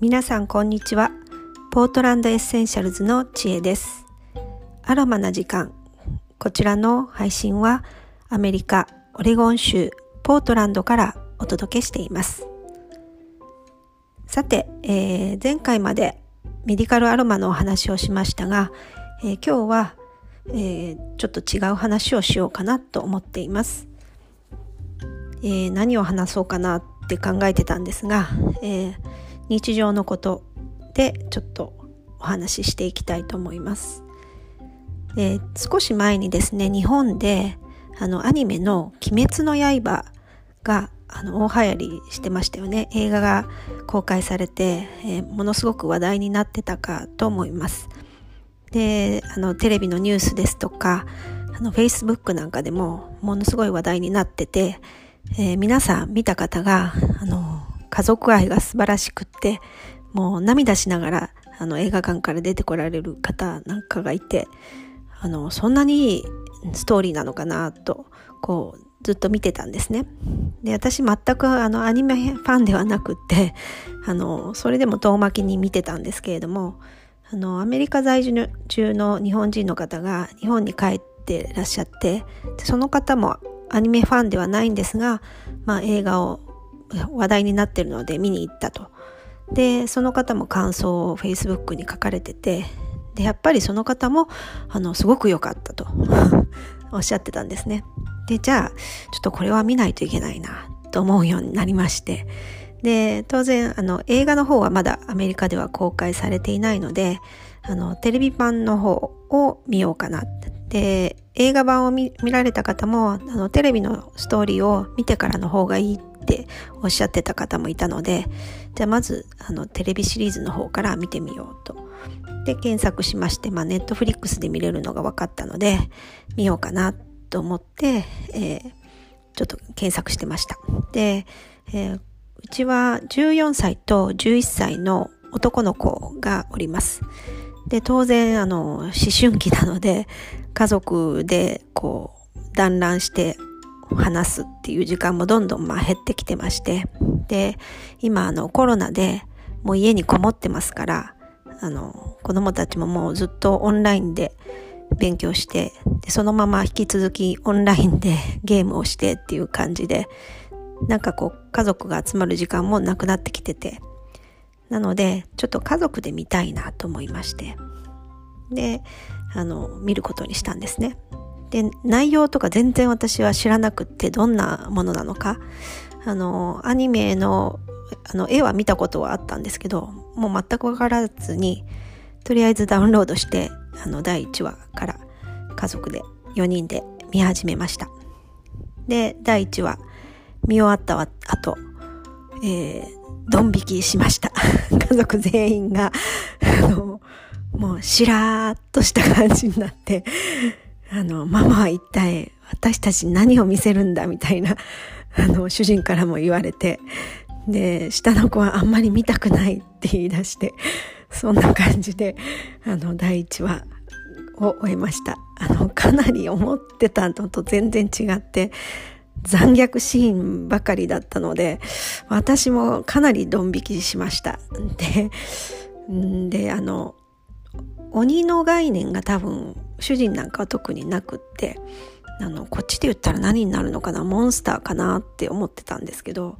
皆さんこんにちは。ポートランドエッセンシャルズの知恵です。アロマな時間。こちらの配信はアメリカオレゴン州ポートランドからお届けしています。さて、えー、前回までメディカルアロマのお話をしましたが、えー、今日は、えー、ちょっと違う話をしようかなと思っています、え、何を話そうかなって考えてたんですが、え日常のことでちょっとお話ししていきたいと思います、え少し前にですね日本であのアニメの「鬼滅の刃」があの大流行りしてましたよね。映画が公開されて、えー、ものすごく話題になってたかと思います。であのテレビのニュースですとかあのフェイスブックなんかでもものすごい話題になってて、えー、皆さん見た方があの家族愛が素晴らしくってもう涙しながらあの映画館から出てこられる方なんかがいてあのそんなにいいストーリーなのかなとこうずっと見てたんですね。で、私全くあのアニメファンではなくって、あの、それでも遠巻きに見てたんですけれども、あの、アメリカ在住中の日本人の方が日本に帰ってらっしゃって、その方もアニメファンではないんですが、まあ映画を話題になってるので見に行ったと。で、その方も感想を Facebook に書かれてて、で、やっぱりその方も、あの、すごく良かったと おっしゃってたんですね。で、じゃあ、ちょっとこれは見ないといけないな、と思うようになりまして。で、当然、あの、映画の方はまだアメリカでは公開されていないので、あの、テレビ版の方を見ようかな。で、映画版を見られた方も、あの、テレビのストーリーを見てからの方がいいっておっしゃってた方もいたので、じゃあまず、あの、テレビシリーズの方から見てみようと。で、検索しまして、まあ、ネットフリックスで見れるのが分かったので、見ようかなと思って、えー、ちょっと検索してました。で、えー、うちは14歳と11歳の男の子がおります。で、当然、あの、思春期なので、家族でこう、団らんして話すっていう時間もどんどんまあ減ってきてまして、で、今あのコロナでもう家にこもってますから、あの、子供たちももうずっとオンラインで勉強してでそのまま引き続きオンラインで ゲームをしてっていう感じでなんかこう家族が集まる時間もなくなってきててなのでちょっと家族で見たいなと思いましてであの見ることにしたんですね。で内容とか全然私は知らなくってどんなものなのかあのアニメのあの絵は見たことはあったんですけどもう全く分からずにとりあえずダウンロードしてあの第1話から家族で4人で見始めました。で、第1話見終わった後、え、ドン引きしました。家族全員が、あの、もうしらーっとした感じになって、あの、ママは一体私たち何を見せるんだみたいな、あの、主人からも言われて、で、下の子はあんまり見たくないって言い出して、そんな感じで、あの、第1話を終えました。あの、かなり思ってたのと全然違って、残虐シーンばかりだったので、私もかなりドン引きしました。で、で、あの、鬼の概念が多分、主人なんかは特になくって、あの、こっちで言ったら何になるのかな、モンスターかなって思ってたんですけど、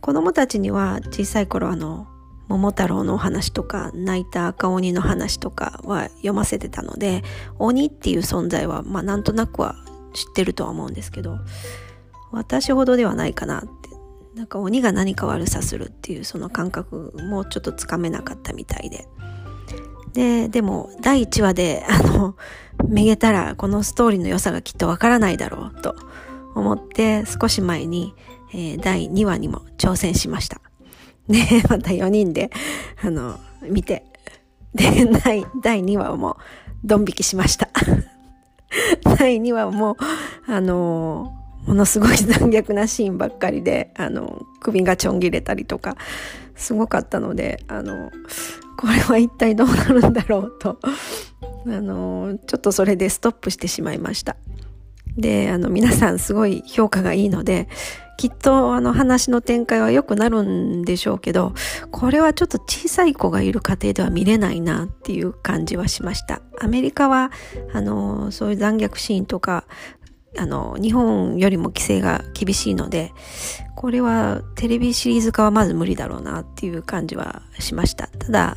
子供たちには小さい頃あの、桃太郎のお話とか泣いた赤鬼の話とかは読ませてたので鬼っていう存在はまあなんとなくは知ってるとは思うんですけど私ほどではないかなって。なんか鬼が何か悪さするっていうその感覚もちょっとつかめなかったみたいで。ででも第1話であのめげたらこのストーリーの良さがきっとわからないだろうと思って少し前に、えー、第2話にも挑戦しましたで、また4人で、あの、見て、で、第、第2話も、ドン引きしました。第2話も、あの、ものすごい残虐なシーンばっかりで、あの、首がちょん切れたりとか、すごかったので、あの、これは一体どうなるんだろうと、あの、ちょっとそれでストップしてしまいました。で、あの、皆さんすごい評価がいいので、きっとあの話の展開は良くなるんでしょうけど、これはちょっと小さい子がいる家庭では見れないなっていう感じはしました。アメリカは、あの、そういう残虐シーンとか、あの、日本よりも規制が厳しいので、これはテレビシリーズ化はまず無理だろうなっていう感じはしました。ただ、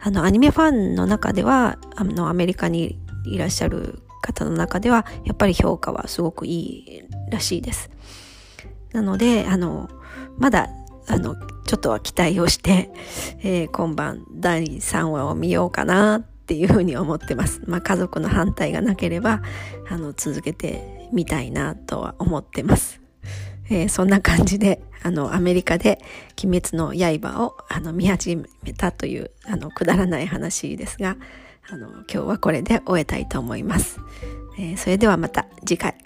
あの、アニメファンの中では、あの、アメリカにいらっしゃる方の中では、やっぱり評価はすごくいいらしいです。なので、あの、まだ、あの、ちょっとは期待をして、えー、今晩第3話を見ようかなっていうふうに思ってます。まあ、家族の反対がなければ、あの、続けてみたいなとは思ってます。えー、そんな感じで、あの、アメリカで鬼滅の刃を、あの、見始めたという、あの、くだらない話ですが、あの、今日はこれで終えたいと思います。えー、それではまた次回。